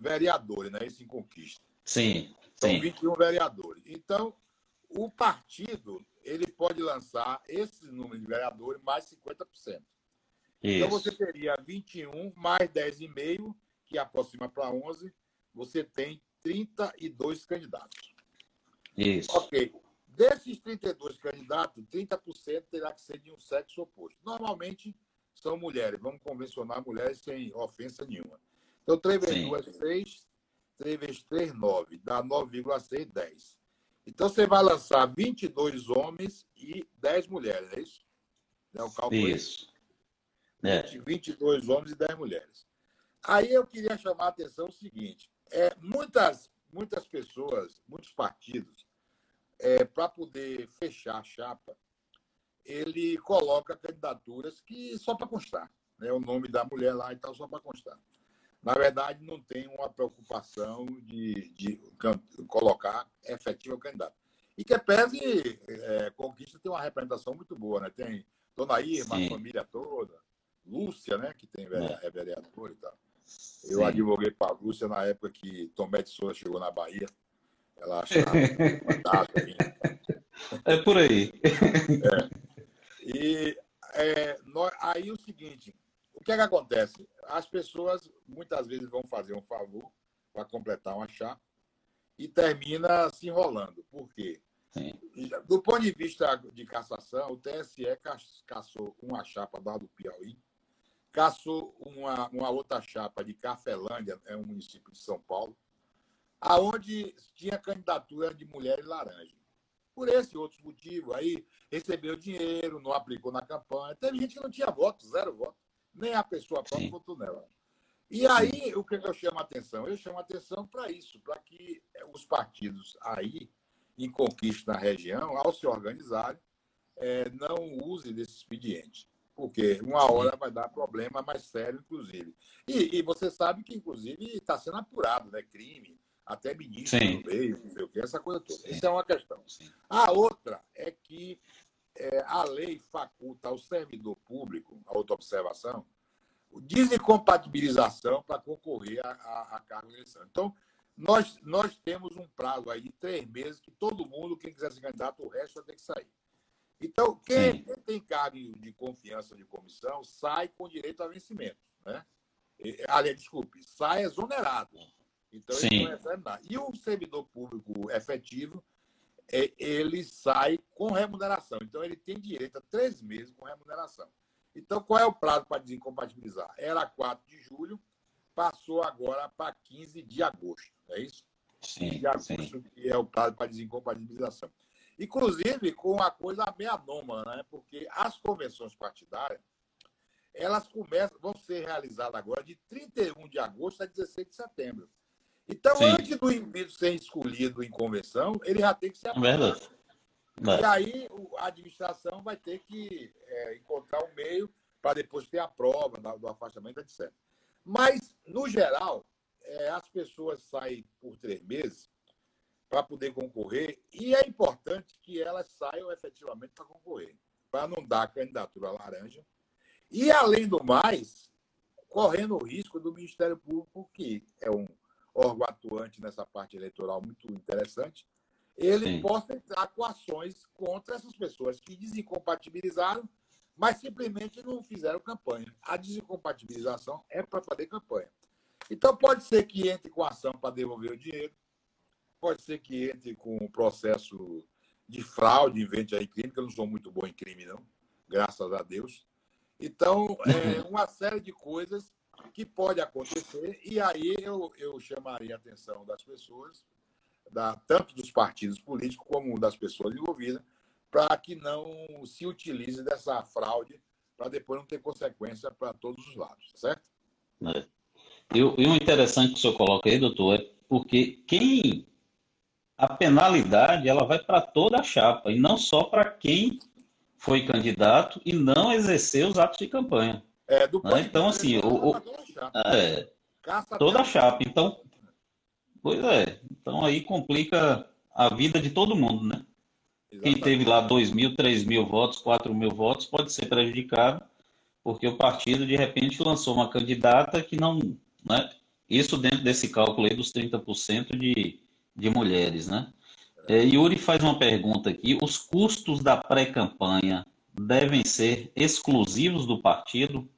B: vereadores, né? Isso em conquista.
A: Sim.
B: São sim. 21 vereadores. Então, o partido ele pode lançar esse número de vereadores mais 50%. Isso. Então, você teria 21 mais 10,5, que aproxima para 11, você tem 32 candidatos.
A: Isso.
B: Ok. Desses 32 candidatos, 30% terá que ser de um sexo oposto. Normalmente, são mulheres. Vamos convencionar mulheres sem ofensa nenhuma. Então, 3 vezes 2 é 6, 3 vezes 3, 9. Dá 9,6, 10. Então, você vai lançar 22 homens e 10 mulheres, é isso? É o cálculo
A: Isso.
B: É. 22 homens e 10 mulheres. Aí eu queria chamar a atenção o seguinte: é, muitas, muitas pessoas, muitos partidos, é, para poder fechar a chapa, ele coloca candidaturas que só para constar. Né? O nome da mulher lá e tal, só para constar. Na verdade, não tem uma preocupação de, de colocar efetivo candidato. E que pese é, Conquista tem uma representação muito boa, né? Tem Dona Irma, Sim. a família toda, Lúcia, né? Que tem, é, é vereador e tal. Eu Sim. advoguei para a Lúcia na época que Tomé de Souza chegou na Bahia. Ela achava
A: É por aí.
B: É. E é, nós, aí o seguinte, o que é que acontece? As pessoas muitas vezes vão fazer um favor para completar uma chapa e termina se enrolando. Por quê? Sim. Do ponto de vista de cassação, o TSE caçou uma chapa da do Piauí, caçou uma, uma outra chapa de Cafelândia, é um município de São Paulo, aonde tinha candidatura de mulher e laranja. Por esse outros motivos, aí recebeu dinheiro, não aplicou na campanha. Teve gente que não tinha voto, zero voto. Nem a pessoa própria votou nela. E aí, o que eu chamo a atenção? Eu chamo a atenção para isso, para que os partidos aí, em conquista na região, ao se organizarem, é, não usem desse expediente. Porque uma hora vai dar problema mais sério, inclusive. E, e você sabe que, inclusive, está sendo apurado, né? Crime, até ministro Sim. no meio, não sei o que, essa coisa toda. Isso é uma questão. Sim. A outra é que é, a lei faculta ao servidor público, a outra observação, desincompatibilização para concorrer a, a, a cargo de eleição. Então, nós, nós temos um prazo aí de três meses que todo mundo, quem quiser se candidato, o resto vai ter que sair. Então, quem, quem, tem cargo de confiança de comissão sai com direito a vencimento. Né? aliás, desculpe, sai exonerado. Então, Sim. ele não recebe nada. E o servidor público efetivo, é, ele sai com remuneração. Então, ele tem direito a três meses com remuneração. Então, qual é o prazo para desincompatibilizar? Era 4 de julho, passou agora para 15 de agosto. É isso?
A: Sim.
B: De agosto, sim. que é o prazo para desincompatibilização. Inclusive com uma coisa meio anômala, né? porque as convenções partidárias elas começam, vão ser realizadas agora de 31 de agosto a 16 de setembro. Então, Sim. antes do indivíduo ser escolhido em convenção, ele já tem que ser aprovado. E aí a administração vai ter que é, encontrar um meio para depois ter a prova do afastamento, etc. Mas, no geral, é, as pessoas saem por três meses para poder concorrer e é importante que elas saiam efetivamente para concorrer, para não dar candidatura laranja. E, além do mais, correndo o risco do Ministério Público, que é um órgão atuante nessa parte eleitoral muito interessante, ele Sim. possa entrar com ações contra essas pessoas que desincompatibilizaram, mas simplesmente não fizeram campanha. A desincompatibilização é para fazer campanha. Então, pode ser que entre com ação para devolver o dinheiro, pode ser que entre com o processo de fraude, invente aí crime, que eu não sou muito bom em crime, não, graças a Deus. Então, é uma série de coisas que pode acontecer, e aí eu, eu chamaria a atenção das pessoas, da, tanto dos partidos políticos como das pessoas envolvidas, para que não se utilize dessa fraude para depois não ter consequência para todos os lados, certo?
A: É. E, o interessante que o senhor coloca aí, doutor, é porque quem a penalidade ela vai para toda a chapa e não só para quem foi candidato e não exerceu os atos de campanha. É, né? Então, assim, o, o é, toda a chapa. Então, pois é. Então aí complica a vida de todo mundo, né? Exatamente. Quem teve lá 2 mil, 3 mil votos, 4 mil votos pode ser prejudicado, porque o partido de repente lançou uma candidata que não. Né? Isso dentro desse cálculo aí dos 30% de, de mulheres, né? É, Yuri faz uma pergunta aqui: os custos da pré-campanha devem ser exclusivos do partido?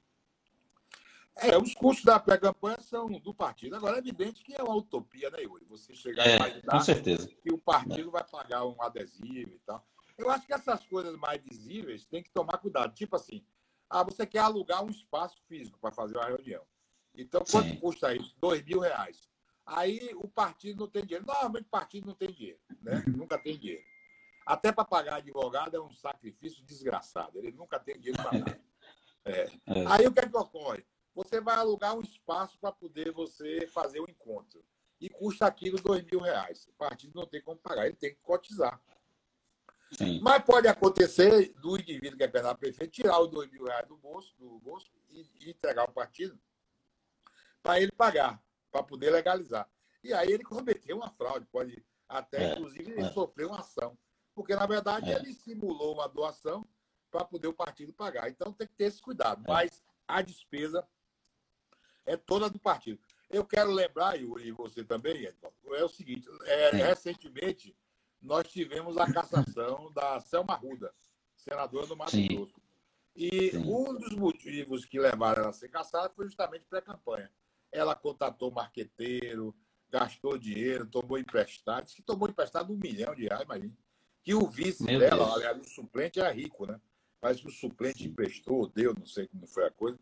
B: É, os custos da pré-campanha são do partido. Agora, é evidente que é uma utopia, né, Yuri? Você chegar
A: é, a imaginar com certeza.
B: que o partido é. vai pagar um adesivo e tal. Eu acho que essas coisas mais visíveis tem que tomar cuidado. Tipo assim, ah, você quer alugar um espaço físico para fazer uma reunião. Então, quanto Sim. custa isso? Dois mil reais. Aí o partido não tem dinheiro. Normalmente o partido não tem dinheiro, né? nunca tem dinheiro. Até para pagar advogado é um sacrifício desgraçado. Ele nunca tem dinheiro para nada. É. É. Aí o que, é que ocorre? Você vai alugar um espaço para poder você fazer o encontro. E custa aquilo dois mil reais. O partido não tem como pagar, ele tem que cotizar. Sim. Mas pode acontecer do indivíduo que é candidato prefeito tirar os dois mil reais do bolso, do bolso e, e entregar ao partido para ele pagar, para poder legalizar. E aí ele cometeu uma fraude, pode até, é, inclusive, é. sofrer uma ação. Porque, na verdade, é. ele simulou uma doação para poder o partido pagar. Então, tem que ter esse cuidado. É. Mas a despesa é toda do partido. Eu quero lembrar, e você também, é o seguinte: é, recentemente nós tivemos a cassação da Selma Ruda, senadora do Mato Sim. Grosso. E Sim. um dos motivos que levaram ela a ser caçada foi justamente pré-campanha. Ela contatou marqueteiro, gastou dinheiro, tomou emprestado, que tomou emprestado um milhão de reais, imagina. Que o vice Meu dela, Deus. aliás, o suplente é rico, né? Mas o suplente emprestou, deu, não sei como foi a coisa.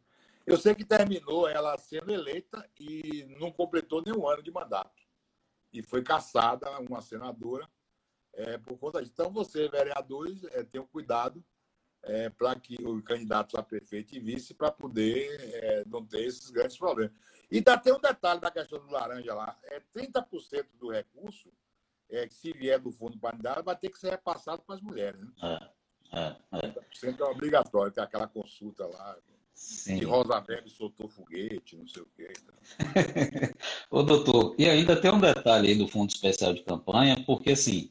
B: Eu sei que terminou ela sendo eleita e não completou nenhum ano de mandato. E foi caçada uma senadora é, por conta disso. Então, você, vereadores, é, tenham cuidado é, para que os candidatos a prefeito e vice para poder é, não ter esses grandes problemas. E ainda tem um detalhe da questão do laranja lá: é 30% do recurso, é, que se vier do fundo partidário, vai ter que ser repassado para as mulheres. Né? É, é, é. 30% é obrigatório, tem aquela consulta lá. Sim. Que Rosa Weber soltou foguete, não sei o quê.
A: Ô, doutor, e ainda tem um detalhe aí do Fundo Especial de Campanha, porque assim,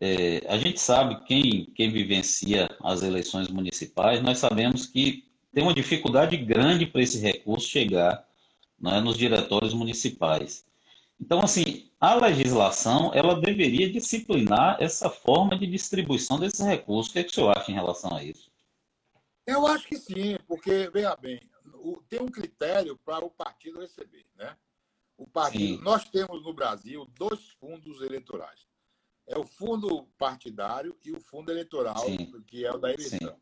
A: é, a gente sabe, quem, quem vivencia as eleições municipais, nós sabemos que tem uma dificuldade grande para esse recurso chegar né, nos diretórios municipais. Então, assim, a legislação ela deveria disciplinar essa forma de distribuição desses recursos. O que, é que o senhor acha em relação a isso?
B: Eu acho que sim, porque, veja bem, tem um critério para o partido receber. Né? O partido, nós temos no Brasil dois fundos eleitorais é o fundo partidário e o fundo eleitoral, Sim. que é o da eleição. Sim.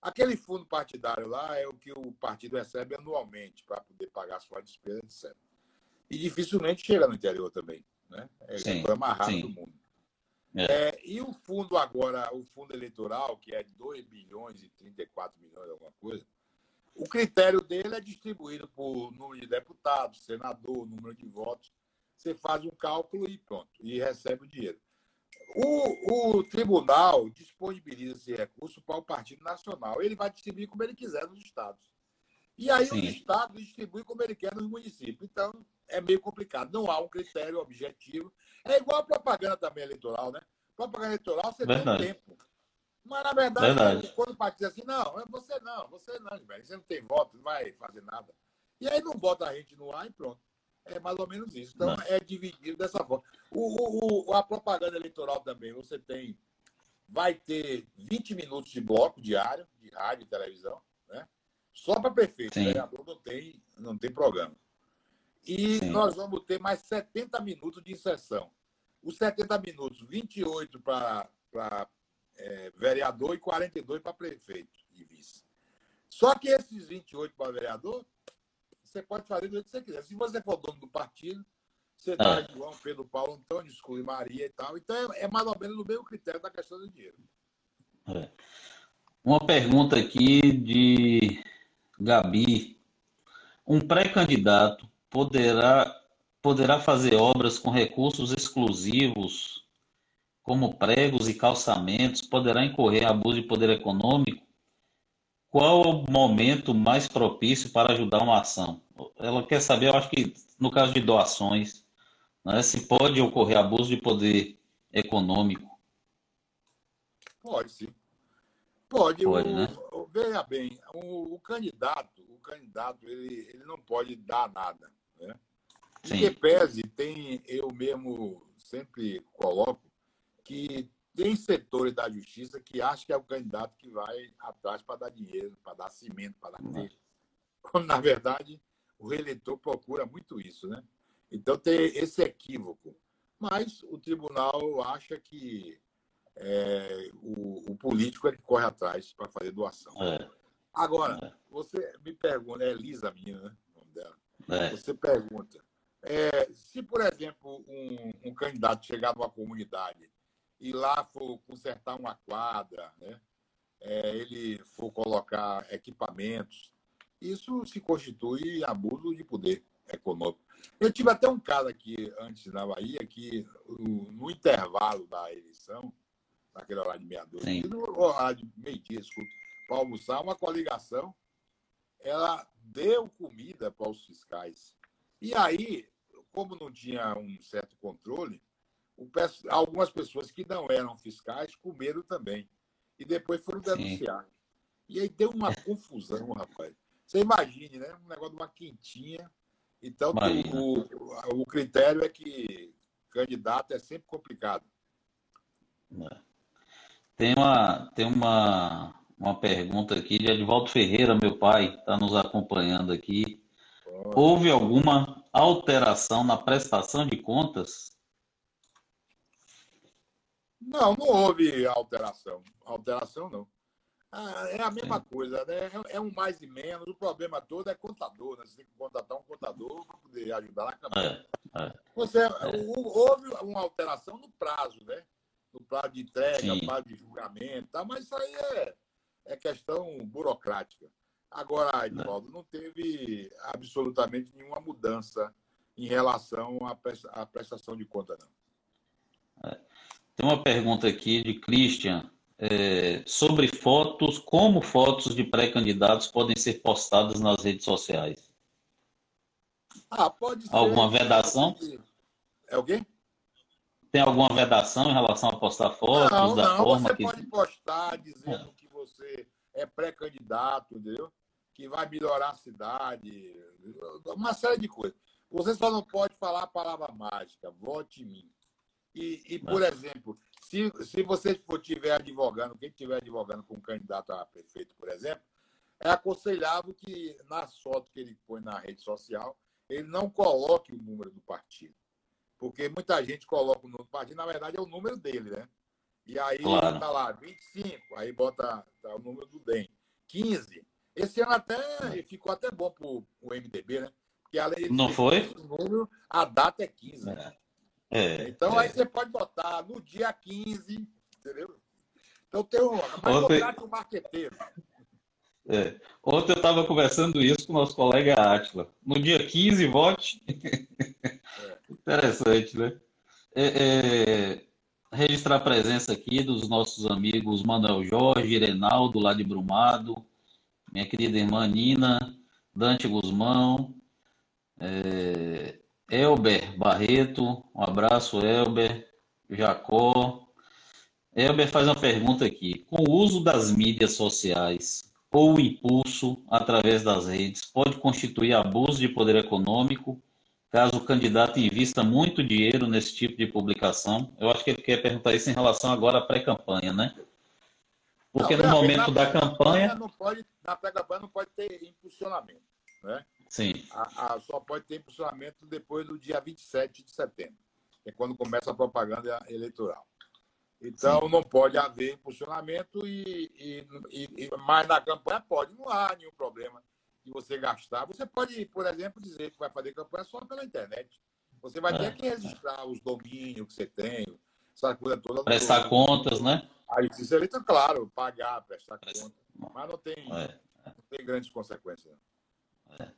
B: Aquele fundo partidário lá é o que o partido recebe anualmente para poder pagar sua despesa, etc. E dificilmente chega no interior também. Né? É Sim. a mais rápido do mundo. É. É, e o fundo agora, o fundo eleitoral, que é 2 bilhões e 34 milhões, alguma coisa, o critério dele é distribuído por número de deputados, senador, número de votos. Você faz um cálculo e pronto, e recebe o dinheiro. O, o tribunal disponibiliza esse recurso para o Partido Nacional. Ele vai distribuir como ele quiser nos estados. E aí Sim. os estados distribuem como ele quer nos municípios. Então, é meio complicado. Não há um critério objetivo. É igual a propaganda também eleitoral, né? Propaganda eleitoral você verdade. tem tempo. Mas, na verdade, verdade. quando o partido diz assim, não, é você não, você não, velho. Você não tem voto, não vai fazer nada. E aí não bota a gente no ar e pronto. É mais ou menos isso. Então, Não. é dividido dessa forma. O, o, a propaganda eleitoral também, você tem. Vai ter 20 minutos de bloco diário, de rádio e televisão? Só para prefeito. Sim. O vereador não tem, não tem programa. E Sim. nós vamos ter mais 70 minutos de inserção. Os 70 minutos, 28 para é, vereador e 42 para prefeito e vice. Só que esses 28 para vereador você pode fazer do jeito que você quiser. Se você for dono do partido, você dá ah. João, Pedro, Paulo, Antônio, exclui Maria e tal. Então é, é mais ou menos o mesmo critério da questão do dinheiro.
A: É. Uma pergunta aqui de Gabi. Um pré-candidato poderá, poderá fazer obras com recursos exclusivos, como pregos e calçamentos, poderá incorrer abuso de poder econômico? qual o momento mais propício para ajudar uma ação? Ela quer saber, eu acho que no caso de doações, né, se pode ocorrer abuso de poder econômico.
B: Pode sim. Pode. pode o, né? Veja bem, o, o, candidato, o candidato, ele, ele não pode dar nada. Né? Em que pese, tem, eu mesmo sempre coloco que tem setores da justiça que acham que é o candidato que vai atrás para dar dinheiro, para dar cimento, para dar telha. Quando, na verdade, o reeleitor procura muito isso, né? Então tem esse equívoco. Mas o tribunal acha que é, o, o, político ele corre atrás para fazer doação. É. Agora, é. você me pergunta, é Elisa, minha, né? O nome dela. É. Você pergunta, é, se, por exemplo, um, um candidato chegar numa comunidade e lá for consertar uma quadra, né? É, ele for colocar equipamentos, isso se constitui abuso de poder econômico. Eu tive até um caso aqui antes na Bahia que no intervalo da eleição, naquele horário de meia-noite, no horário de meio-dia, para almoçar, uma coligação, ela deu comida para os fiscais. E aí, como não tinha um certo controle, algumas pessoas que não eram fiscais com medo também. E depois foram denunciar. Sim. E aí deu uma confusão, rapaz. Você imagine, né? Um negócio de uma quentinha. Então, o, o, critério é que candidato é sempre complicado.
A: É. Tem uma, tem uma, uma pergunta aqui de Edvaldo Ferreira, meu pai, está nos acompanhando aqui. Houve alguma alteração na prestação de contas?
B: Não, não houve alteração. Alteração não. Ah, é a mesma coisa, né? É, é um mais e menos. O problema todo é contador, né? Você tem que contratar um contador para poder ajudar na campanha. É, é. Você, é. houve uma alteração no prazo, né? No prazo de entrega, Sim. prazo de julgamento, tá? mas isso aí é, é questão burocrática. Agora, Edvaldo, não teve absolutamente nenhuma mudança em relação à prestação de conta, não.
A: É. Tem uma pergunta aqui de Christian é, sobre fotos, como fotos de pré-candidatos podem ser postadas nas redes sociais?
B: Ah, pode ser.
A: Alguma vedação?
B: É alguém?
A: Tem alguma vedação em relação a postar fotos não, da
B: não,
A: forma
B: você que... pode postar dizendo é. que você é pré-candidato, entendeu? Que vai melhorar a cidade, uma série de coisas. Você só não pode falar a palavra mágica, vote em mim. E, e por exemplo, se, se você for tiver advogando, quem estiver advogando com um candidato a prefeito, por exemplo, é aconselhável que nas fotos que ele põe na rede social, ele não coloque o número do partido. Porque muita gente coloca o número do partido, na verdade é o número dele, né? E aí claro. está lá, 25, aí bota tá, o número do DEM. 15. Esse ano até ficou até bom para o MDB, né?
A: Porque além Não foi?
B: Número, a data é 15. É. É, então é. aí você pode botar no dia 15, entendeu? Então tem um. Mas Ontem... um marqueteiro.
A: É. Ontem eu estava conversando isso com o nosso colega Átila. No dia 15, vote. É. Interessante, né? É, é, registrar a presença aqui dos nossos amigos Manuel Jorge, Irenaldo, lá de Brumado, minha querida irmã Nina, Dante Guzmão, é, Elber Barreto, um abraço, Elber, Jacó. Elber faz uma pergunta aqui. Com o uso das mídias sociais ou o impulso através das redes, pode constituir abuso de poder econômico caso o candidato invista muito dinheiro nesse tipo de publicação? Eu acho que ele quer perguntar isso em relação agora à pré-campanha, né? Porque não, no momento da campanha.
B: Não pode, na pré-campanha não pode ter impulsionamento. Né?
A: Sim.
B: A, a, só pode ter impulsionamento depois do dia 27 de setembro, que é quando começa a propaganda eleitoral. Então, Sim. não pode haver impulsionamento, e, e, e, mas na campanha pode, não há nenhum problema de você gastar. Você pode, por exemplo, dizer que vai fazer campanha só pela internet. Você vai é. ter que registrar os domínios que você tem, essa coisa toda.
A: Prestar contas, né?
B: A justiça eleita, claro, pagar, prestar contas. Mas não tem, é. não tem grandes consequências.
A: É.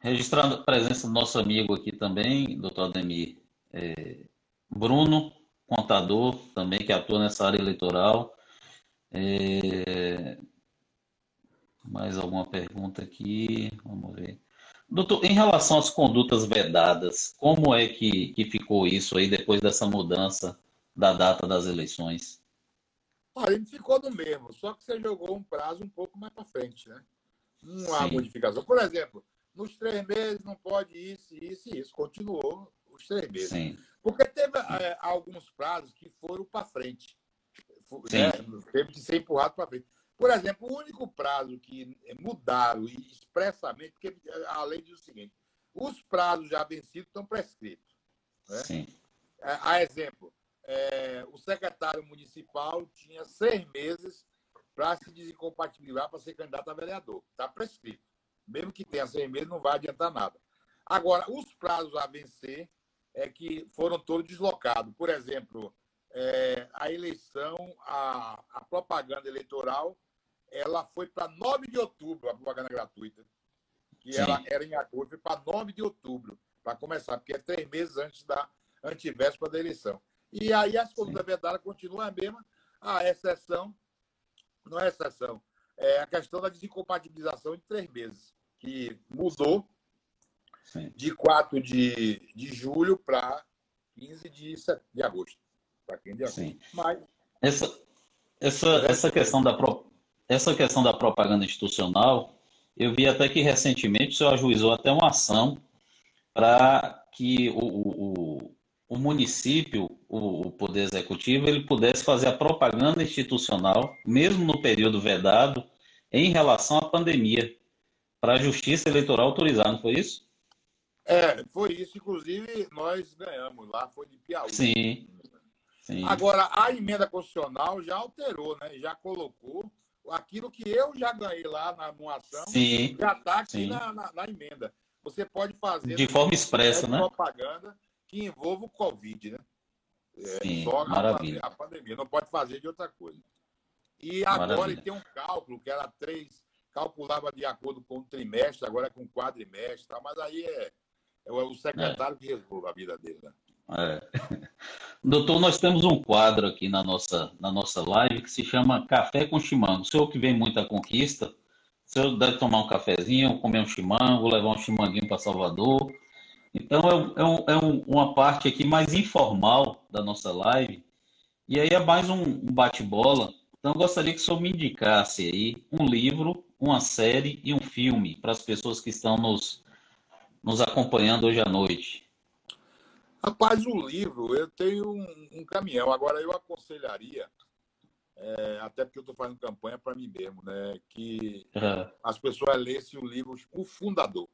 A: Registrando a presença do nosso amigo aqui também, doutor Ademir é, Bruno, contador também que atua nessa área eleitoral. É, mais alguma pergunta aqui? Vamos ver. Doutor, em relação às condutas vedadas, como é que, que ficou isso aí depois dessa mudança da data das eleições?
B: Olha, ele ficou do mesmo, só que você jogou um prazo um pouco mais para frente, né? Não há Sim. modificação. Por exemplo, nos três meses não pode isso, isso e isso. Continuou os três meses. Sim. Porque teve é, alguns prazos que foram para frente. Né? Teve que ser empurrado para frente. Por exemplo, o único prazo que mudaram expressamente, porque a lei diz o seguinte: os prazos já vencidos estão prescritos. Né? Sim. É, a exemplo, é, o secretário municipal tinha seis meses para se desincompatibilizar para ser candidato a vereador. Está prescrito. Mesmo que tenha seis meses, não vai adiantar nada. Agora, os prazos a vencer é que foram todos deslocados. Por exemplo, é, a eleição, a, a, propaganda eleitoral, ela foi para 9 de outubro, a propaganda gratuita. Que Sim. ela era em agosto, foi para 9 de outubro, para começar, porque é três meses antes da antivéspera da eleição. E aí as condutas vedadas continuam a mesma, a exceção não é exceção, é a questão da desincompatibilização de três meses, que mudou Sim. de 4 de, de julho para 15 de, de agosto. Para quem de agosto. Sim.
A: Mas... Essa, essa, essa, questão da, essa questão da propaganda institucional, eu vi até que recentemente o senhor ajuizou até uma ação para que o, o, o município, o, o, Poder Executivo, ele pudesse fazer a propaganda institucional, mesmo no período vedado, em relação à pandemia, para a Justiça Eleitoral autorizar, não foi isso?
B: É, foi isso. Inclusive, nós ganhamos lá, foi de Piauí.
A: Sim.
B: Sim. Agora, a emenda constitucional já alterou, né? Já colocou aquilo que eu já ganhei lá na, na ação,
A: Sim.
B: já está aqui na, na, na, emenda. Você pode fazer
A: de forma expressa, né?
B: Propaganda que envolva o Covid, né?
A: É, Sim, só maravilha.
B: A pandemia, não pode fazer de outra coisa. E agora maravilha. tem um cálculo que era três, calculava de acordo com o trimestre, agora é com quadrimestre, tá? mas aí é, é o secretário é. que resolve a vida dele. Né?
A: É. Doutor, nós temos um quadro aqui na nossa, na nossa live que se chama Café com Chimango. O senhor que vem muito à conquista, o senhor deve tomar um cafezinho, comer um chimango, levar um chimanguinho para Salvador. Então, é, é, um, é um, uma parte aqui mais informal da nossa live. E aí é mais um, um bate-bola. Então, gostaria que o senhor me indicasse aí um livro, uma série e um filme para as pessoas que estão nos, nos acompanhando hoje à noite.
B: Rapaz, o livro, eu tenho um, um caminhão. Agora, eu aconselharia, é, até porque eu estou fazendo campanha para mim mesmo, né, que uhum. as pessoas lessem o livro O Fundador.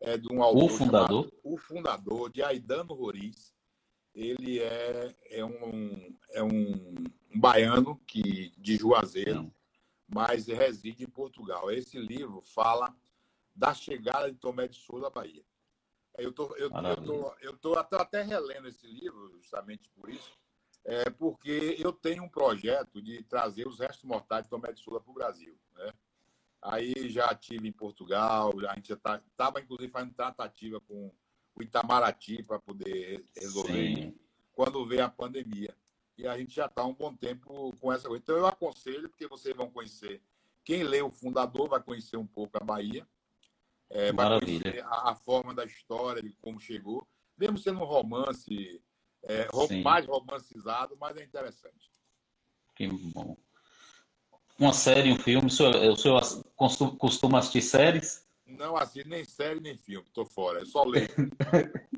B: É de um autor
A: o Fundador?
B: O Fundador, de Aidano Roriz. Ele é, é, um, é um, um baiano que, de Juazeiro, mas reside em Portugal. Esse livro fala da chegada de Tomé de Souza à Bahia. Eu tô, eu, eu, tô, eu tô até, até relendo esse livro, justamente por isso, é, porque eu tenho um projeto de trazer os restos mortais de Tomé de Sula para o Brasil. Né? Aí já tive em Portugal, a gente estava, tá, inclusive, fazendo tratativa com o Itamaraty para poder resolver quando veio a pandemia. E a gente já está um bom tempo com essa coisa. Então, eu aconselho, porque vocês vão conhecer. Quem lê o fundador vai conhecer um pouco a Bahia. É,
A: Maravilha.
B: A, a, forma da história, de como chegou. Mesmo sendo um romance é, mais romancizado, mas é interessante.
A: Que bom. Uma série, um filme, o senhor, o senhor costuma assistir séries?
B: Não assisto nem série nem filme, estou fora, é só ler.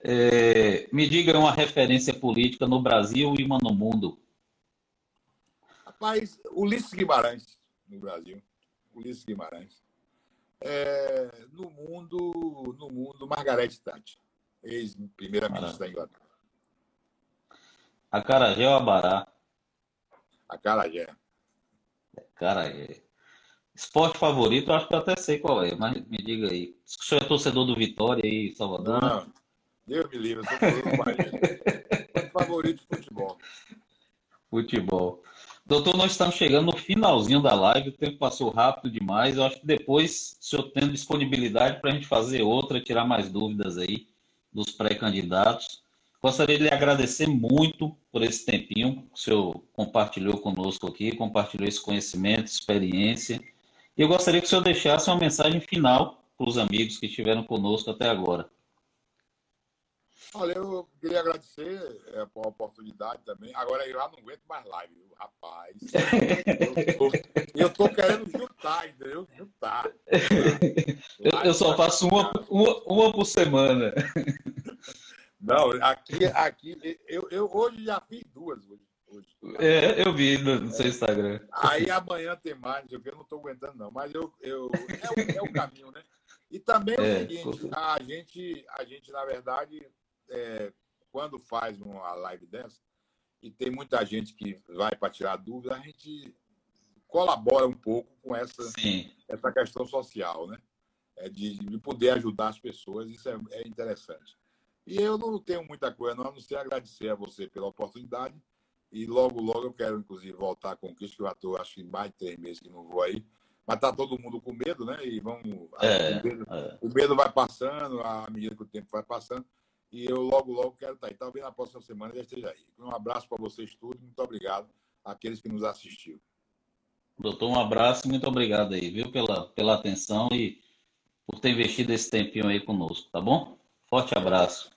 A: é, me diga uma referência política no Brasil e uma no mundo.
B: Rapaz, Ulisses Guimarães, no Brasil. Ulisses Guimarães é, no mundo, no mundo, Margaret Thatcher, ex-primeira-ministra da Inglaterra.
A: Acarajé ou Abará?
B: Acarajé.
A: Acarajé. Esporte favorito, eu acho que eu até sei qual é, mas me diga aí. O senhor é torcedor do Vitória aí, Salvador?
B: Não, Deus me livre, eu sou torcedor do Bahia. favorito de futebol.
A: Futebol. Doutor, nós estamos chegando no finalzinho da live, o tempo passou rápido demais. Eu acho que depois, se eu tenho disponibilidade para a gente fazer outra, tirar mais dúvidas aí dos pré-candidatos. Gostaria de lhe agradecer muito por esse tempinho que o senhor compartilhou conosco aqui, compartilhou esse conhecimento, experiência. E eu gostaria que o senhor deixasse uma mensagem final para os amigos que estiveram conosco até agora.
B: Olha, eu queria agradecer é, a oportunidade também. Agora eu já não aguento mais live, rapaz. Eu tô, querendo juntar, entendeu? Juntar.
A: Eu, eu só faço uma, uma, uma por semana.
B: Não, aqui, aqui eu, eu hoje já fiz duas hoje. hoje.
A: É, eu vi no, no seu Instagram.
B: Aí amanhã tem mais, eu não estou aguentando, não. Mas eu, eu, é, o, é o caminho, né? E também é o é, seguinte, a gente, a gente, na verdade, é, quando faz uma live dessa, e tem muita gente que vai para tirar dúvida, a gente colabora um pouco com essa, essa questão social, né? É de, de, poder ajudar as pessoas, isso é, é, interessante. E eu não tenho muita coisa, não, a não ser agradecer a você pela oportunidade. E logo, logo eu quero, inclusive, voltar com o que eu estou, acho que mais de três meses que não vou aí. Mas tá todo mundo com medo, né? E vamos.
A: É,
B: o, medo,
A: é.
B: o medo vai passando, à medida que o tempo vai passando. E eu logo, logo quero estar aí. Talvez na próxima semana já esteja aí. Um abraço para vocês todos. Muito obrigado àqueles que nos assistiram.
A: Doutor, um abraço e muito obrigado aí, viu, pela, pela atenção e por ter investido esse tempinho aí conosco, tá bom? Forte abraço.